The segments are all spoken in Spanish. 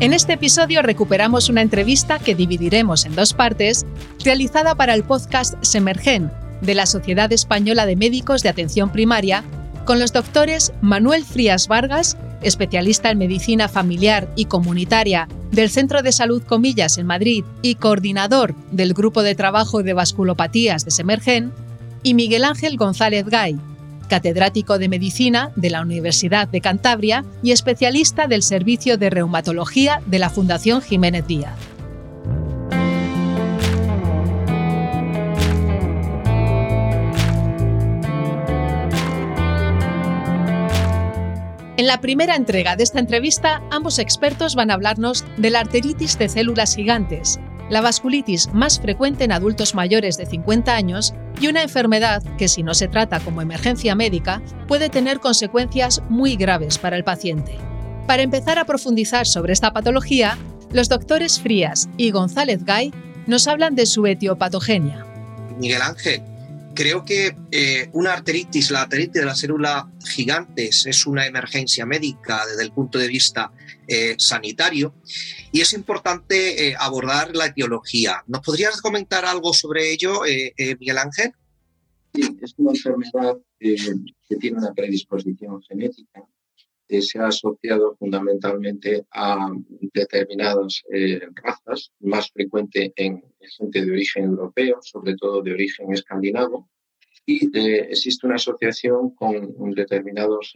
En este episodio recuperamos una entrevista que dividiremos en dos partes, realizada para el podcast Semergen de la Sociedad Española de Médicos de Atención Primaria, con los doctores Manuel Frías Vargas, especialista en medicina familiar y comunitaria del Centro de Salud Comillas en Madrid y coordinador del Grupo de Trabajo de Vasculopatías de Semergen, y Miguel Ángel González Gay, catedrático de Medicina de la Universidad de Cantabria y especialista del Servicio de Reumatología de la Fundación Jiménez Díaz. En la primera entrega de esta entrevista, ambos expertos van a hablarnos de la arteritis de células gigantes, la vasculitis más frecuente en adultos mayores de 50 años y una enfermedad que si no se trata como emergencia médica puede tener consecuencias muy graves para el paciente. Para empezar a profundizar sobre esta patología, los doctores Frías y González Gay nos hablan de su etiopatogenia. Miguel Ángel, creo que eh, una arteritis, la arteritis de la célula gigantes, es una emergencia médica desde el punto de vista eh, sanitario y es importante eh, abordar la etiología. ¿Nos podrías comentar algo sobre ello, Miguel Ángel? Sí, es una enfermedad que tiene una predisposición genética que se ha asociado fundamentalmente a determinadas razas, más frecuente en gente de origen europeo, sobre todo de origen escandinavo, y existe una asociación con determinados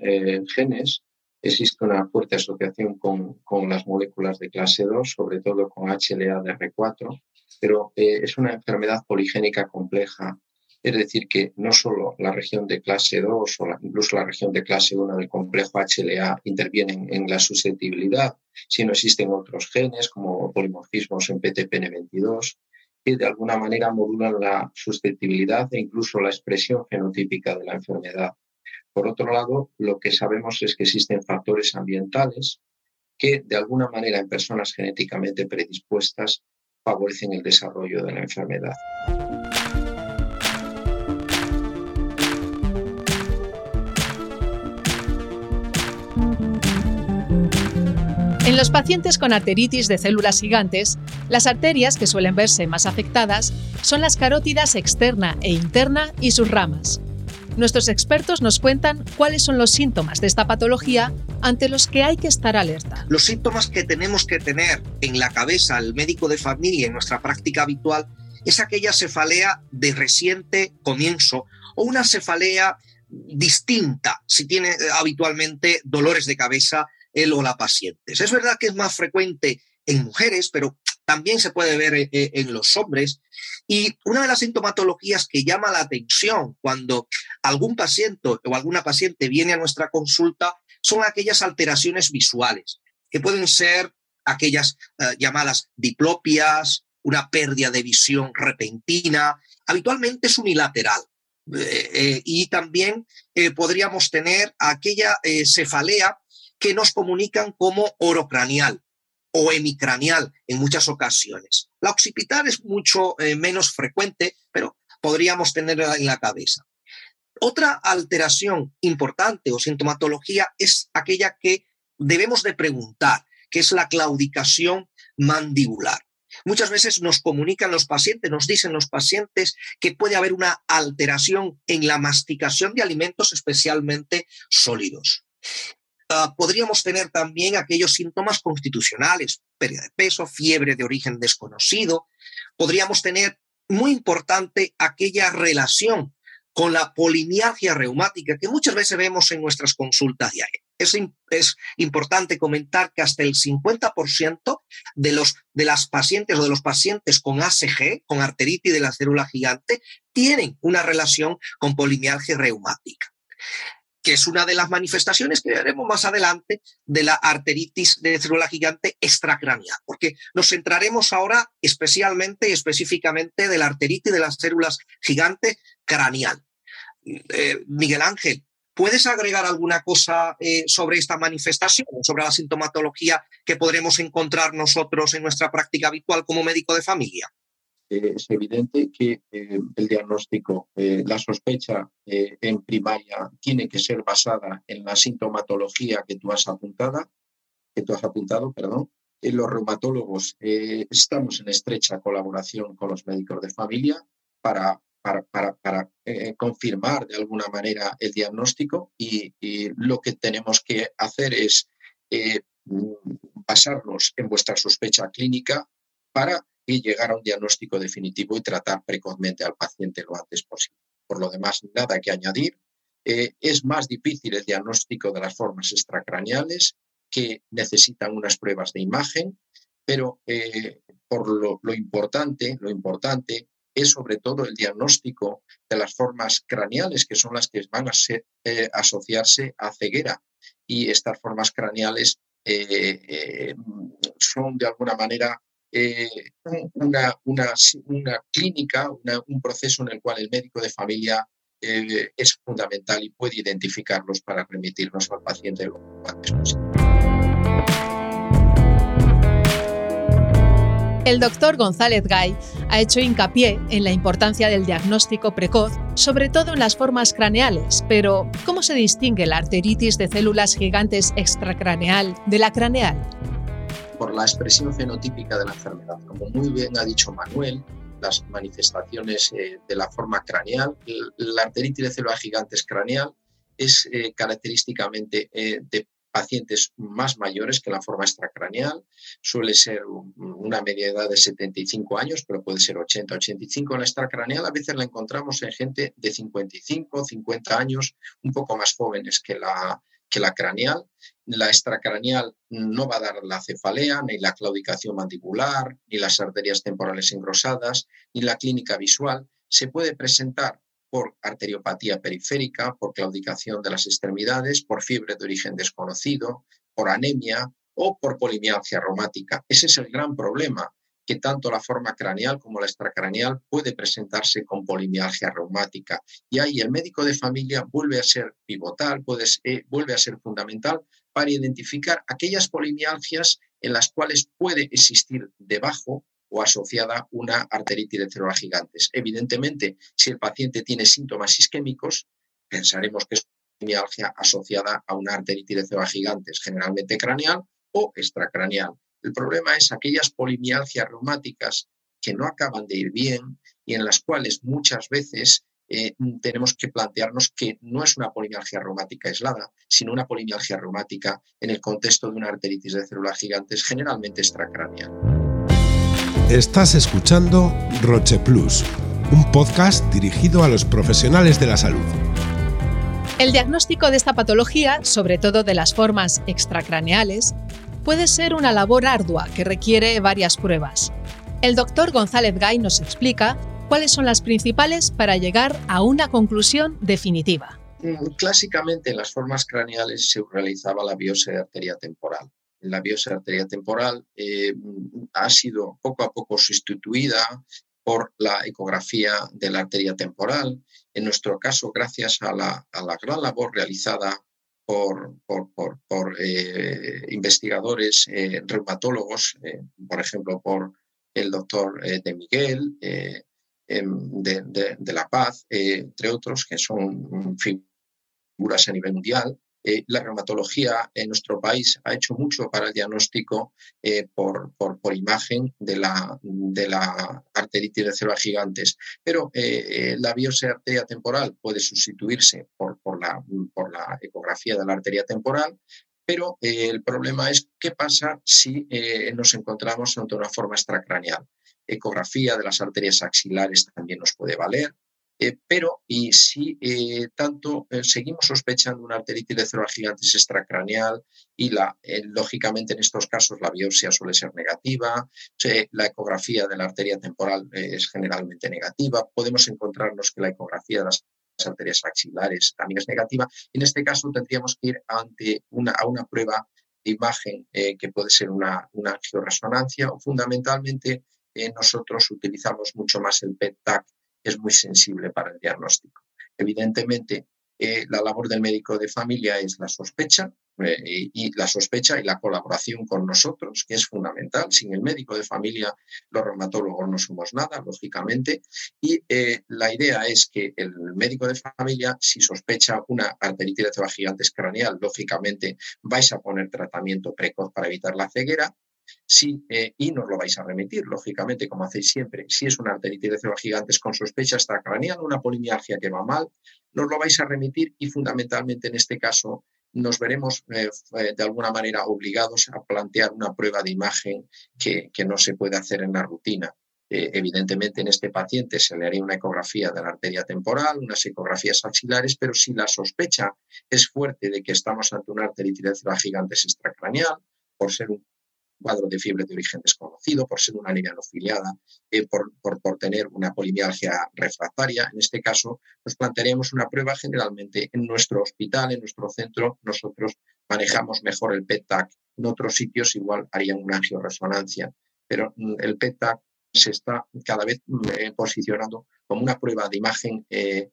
genes Existe una fuerte asociación con, con, las moléculas de clase 2, sobre todo con HLA-DR4, pero eh, es una enfermedad poligénica compleja. Es decir, que no solo la región de clase 2 o incluso la región de clase 1 del complejo HLA intervienen en la susceptibilidad, sino existen otros genes como polimorfismos en PTPN22 que de alguna manera modulan la susceptibilidad e incluso la expresión fenotípica de la enfermedad. Por otro lado, lo que sabemos es que existen factores ambientales que de alguna manera en personas genéticamente predispuestas favorecen el desarrollo de la enfermedad. En los pacientes con arteritis de células gigantes, las arterias que suelen verse más afectadas son las carótidas externa e interna y sus ramas. Nuestros expertos nos cuentan cuáles son los síntomas de esta patología ante los que hay que estar alerta. Los síntomas que tenemos que tener en la cabeza el médico de familia en nuestra práctica habitual es aquella cefalea de reciente comienzo o una cefalea distinta si tiene eh, habitualmente dolores de cabeza él o la paciente. Es verdad que es más frecuente en mujeres, pero también se puede ver eh, eh, en los hombres. Y una de las sintomatologías que llama la atención cuando algún paciente o alguna paciente viene a nuestra consulta son aquellas alteraciones visuales, que pueden ser aquellas eh, llamadas diplopias, una pérdida de visión repentina, habitualmente es unilateral. y también podríamos tener aquella cefalea que nos comunican como orocranial, o hemicranial en muchas ocasiones. La occipital es mucho eh, menos frecuente, pero podríamos tenerla en la cabeza. Otra alteración importante o sintomatología es aquella que debemos de preguntar, que es la claudicación mandibular. Muchas veces nos comunican los pacientes, nos dicen los pacientes que puede haber una alteración en la masticación de alimentos especialmente sólidos. Ah, podríamos tener también aquellos síntomas constitucionales, pérdida de peso, fiebre de origen desconocido. Podríamos tener, muy importante, aquella relación con la polimialgia reumática que muchas veces vemos en nuestras consultas diarias. Es, importante comentar que hasta el 50% de, los, de las pacientes o de los pacientes con ACG, con arteritis de la célula gigante, tienen una relación con polimialgia reumática. Que es una de las manifestaciones que veremos más adelante de la arteritis de célula gigante extracraneal, porque nos centraremos ahora especialmente y específicamente de la arteritis de las células gigante craneal. Eh, Miguel Ángel, ¿puedes agregar alguna cosa eh, sobre esta manifestación, sobre la sintomatología que podremos encontrar nosotros en nuestra práctica habitual como médico de familia? Es evidente que eh, el diagnóstico, eh, la sospecha eh, en primaria tiene que ser basada en la sintomatología que tú has apuntado, que tú has apuntado, perdón. los reumatólogos estamos en estrecha colaboración con los médicos de familia para, confirmar de alguna manera el diagnóstico y lo que tenemos que hacer es basarnos en vuestra sospecha clínica para y llegar a un diagnóstico definitivo y tratar precozmente al paciente lo antes posible. Por lo demás, nada que añadir. Eh, es más difícil el diagnóstico de las formas extracraneales que necesitan unas pruebas de imagen, pero eh, por lo, importante, lo importante es sobre todo el diagnóstico de las formas craneales, que son las que van a eh, asociarse a ceguera. Y estas formas craneales son de alguna manera eh, una, una, una, clínica, un proceso en el cual el médico de familia eh, es fundamental y puede identificarlos para remitirnos al paciente lo antes posible. El doctor González Gay ha hecho hincapié en la importancia del diagnóstico precoz, sobre todo en las formas craneales, pero ¿cómo se distingue la arteritis de células gigantes extracraneal de la craneal? Por la expresión fenotípica de la enfermedad. Como muy bien ha dicho Manuel, las manifestaciones eh, de la forma craneal, la arteritis de células gigantes craneal es eh, característicamente eh, de pacientes más mayores que la forma extracraneal. Suele ser una media edad de 75 años, pero puede ser 80, 85. En la extracraneal a veces la encontramos en gente de 55, 50 años, un poco más jóvenes que la, que la craneal. La extracraneal no va a dar la cefalea, ni la claudicación mandibular, ni las arterias temporales engrosadas, ni la clínica visual. Se puede presentar por arteriopatía periférica, por claudicación de las extremidades, por fiebre de origen desconocido, por anemia o por polimialgia reumática. Ese es el gran problema que tanto la forma craneal como la extracraneal puede presentarse con polimialgia reumática. Y ahí el médico de familia vuelve a ser pivotal, puede, eh, vuelve a ser fundamental para identificar aquellas polimialgias en las cuales puede existir debajo o asociada una arteritis de células gigantes. Evidentemente, si el paciente tiene síntomas isquémicos, pensaremos que es polimialgia asociada a una arteritis de células gigantes, generalmente craneal o extracraneal. El problema es aquellas polimialgias reumáticas que no acaban de ir bien y en las cuales muchas veces eh, tenemos que plantearnos que no es una polimialgia reumática aislada, sino una polimialgia reumática en el contexto de una arteritis de células gigantes generalmente extracraneal. Estás escuchando Roche Plus, un podcast dirigido a los profesionales de la salud. El diagnóstico de esta patología, sobre todo de las formas extracraneales, puede ser una labor ardua que requiere varias pruebas. El doctor González Gay nos explica cuáles son las principales para llegar a una conclusión definitiva. Mm, clásicamente en las formas craneales se realizaba la biopsia de arteria temporal. La biopsia de arteria temporal eh, ha sido poco a poco sustituida por la ecografía de la arteria temporal. En nuestro caso, gracias a la, a la gran labor realizada por, por, eh, investigadores eh, reumatólogos, eh, por ejemplo, por el doctor de Miguel, em, de, La Paz, entre otros, que son figuras a nivel mundial, eh, la reumatología en nuestro país ha hecho mucho para el diagnóstico eh, por, imagen de la, arteritis de células gigantes, pero eh, la biopsia arteria temporal puede sustituirse por, por, la, por la ecografía de la arteria temporal, pero el problema es qué pasa si nos encontramos ante una forma extracraneal. Ecografía de las arterias axilares también nos puede valer, eh, pero y si eh, tanto eh, seguimos sospechando una arteritis de células gigantes extracraneal y la, lógicamente en estos casos la biopsia suele ser negativa, la ecografía de la arteria temporal es generalmente negativa, podemos encontrarnos que la ecografía de las arterias axilares también es negativa. En este caso tendríamos que ir ante una, a una prueba de imagen que puede ser una, una angioresonancia o fundamentalmente nosotros utilizamos mucho más el PET-TAC, es muy sensible para el diagnóstico. Evidentemente, eh, la labor del médico de familia es la sospecha eh, y, la sospecha y la colaboración con nosotros, que es fundamental. Sin el médico de familia, los reumatólogos no somos nada, lógicamente. Y eh, la idea es que el médico de familia, si sospecha una arteritis de gigantes craneal, lógicamente vais a poner tratamiento precoz para evitar la ceguera Sí, eh, y nos lo vais a remitir, lógicamente, como hacéis siempre. Si es una arteritis de células gigantes con sospecha extracraneal, una polimialgia que va mal, nos lo vais a remitir y fundamentalmente en este caso nos veremos eh, de alguna manera obligados a plantear una prueba de imagen que, no se puede hacer en la rutina. Eh, evidentemente en este paciente se le haría una ecografía de la arteria temporal, unas ecografías axilares, pero si la sospecha es fuerte de que estamos ante una arteritis de células gigantes extracraneal, por ser un cuadro de fiebre de origen desconocido, por ser una anemia no eh, por, por, tener una polimialgia refractaria. En este caso, nos plantearíamos una prueba generalmente en nuestro hospital, en nuestro centro. Nosotros manejamos mejor el PET-TAC. En otros sitios igual harían una angioresonancia, pero mm, el PET-TAC se está cada vez mm, eh, posicionando como una prueba de imagen eh,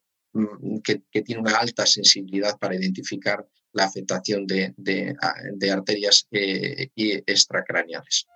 que, que, tiene una alta sensibilidad para identificar la afectación de, de, arterias eh, extracraneales.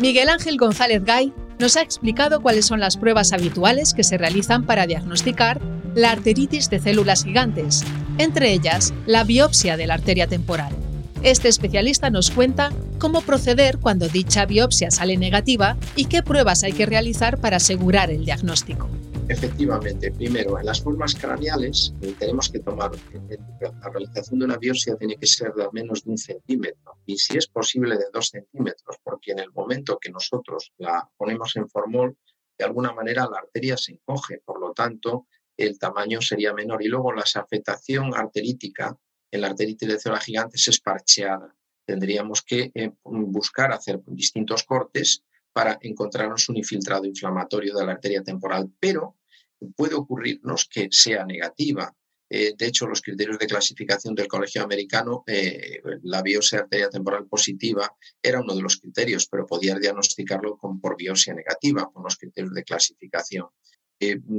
Miguel Ángel González Gay nos ha explicado cuáles son las pruebas habituales que se realizan para diagnosticar la arteritis de células gigantes, entre ellas la biopsia de la arteria temporal. Este especialista nos cuenta cómo proceder cuando dicha biopsia sale negativa y qué pruebas hay que realizar para asegurar el diagnóstico. Efectivamente, primero, en las formas craneales eh, tenemos que tomar, eh, la realización de una biopsia tiene que ser de al menos de un centímetro y si es posible de dos centímetros, porque en el momento que nosotros la ponemos en formol, de alguna manera la arteria se encoge, por lo tanto el tamaño sería menor. Y luego la afectación arterítica en la arteritis célula gigante es parcheada. Tendríamos que eh, buscar hacer distintos cortes para encontrarnos un infiltrado inflamatorio de la arteria temporal, pero puede ocurrirnos que sea negativa. Eh, de hecho, los criterios de clasificación del Colegio Americano, eh, la biopsia arteria temporal positiva era uno de los criterios, pero podía diagnosticarlo con, por biopsia negativa, con los criterios de clasificación.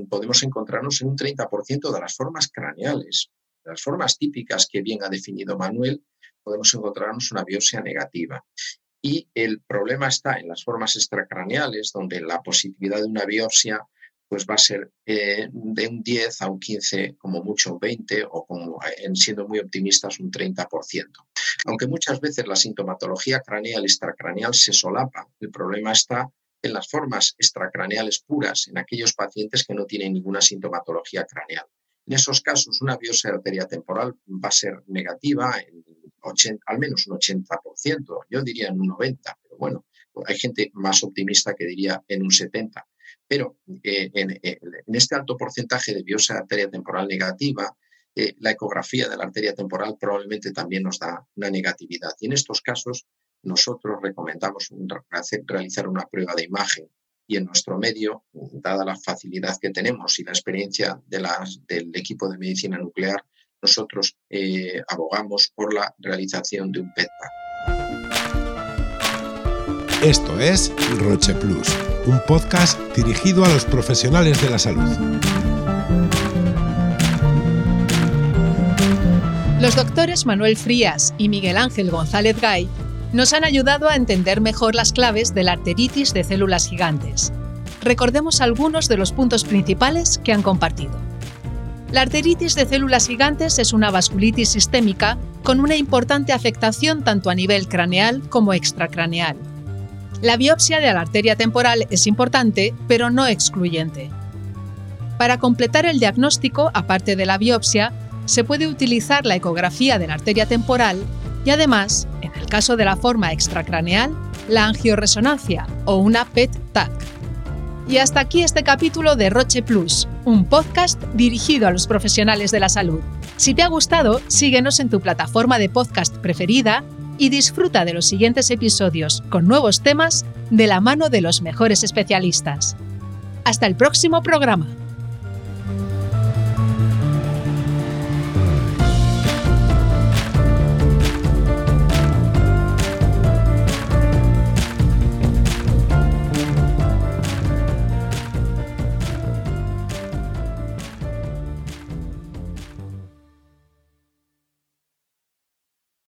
Podemos encontrarnos en un 30% de las formas craneales. Las formas típicas que bien ha definido Manuel, podemos encontrarnos una biopsia negativa. Y el problema está en las formas extracraneales, donde la positividad de una biopsia pues va a ser eh, de un 10 a un 15, como mucho un 20, o como, en siendo muy optimistas un 30%. Aunque muchas veces la sintomatología craneal extracraneal se solapa, el problema está en las formas extracraneales puras, en aquellos pacientes que no tienen ninguna sintomatología craneal. En esos casos, una biopsia de arteria temporal va a ser negativa al menos un 80%, yo diría en un 90%, pero bueno, hay gente más optimista que diría en un 70%. Pero eh, en, este alto porcentaje de biopsia de arteria temporal negativa, eh, la ecografía de la arteria temporal probablemente también nos da una negatividad. Y en estos casos, nosotros recomendamos realizar una prueba de imagen y en nuestro medio, dada la facilidad que tenemos y la experiencia de del equipo de medicina nuclear, nosotros eh, abogamos por la realización de un PET Esto es Roche Plus, un podcast dirigido a los profesionales de la salud. Los doctores Manuel Frías y Miguel Ángel González Gay nos han ayudado a entender mejor las claves de la arteritis de células gigantes. Recordemos algunos de los puntos principales que han compartido. La arteritis de células gigantes es una vasculitis sistémica con una importante afectación tanto a nivel craneal como extracraneal. La biopsia de la arteria temporal es importante, pero no excluyente. Para completar el diagnóstico, aparte de la biopsia, se puede utilizar la ecografía de la arteria temporal y además, en el caso de la forma extracraneal, la angioresonancia o una PET-TAC. Y hasta aquí este capítulo de Roche Plus, un podcast dirigido a los profesionales de la salud. Si te ha gustado, síguenos en tu plataforma de podcast preferida y disfruta de los siguientes episodios con nuevos temas de la mano de los mejores especialistas. Hasta el próximo programa.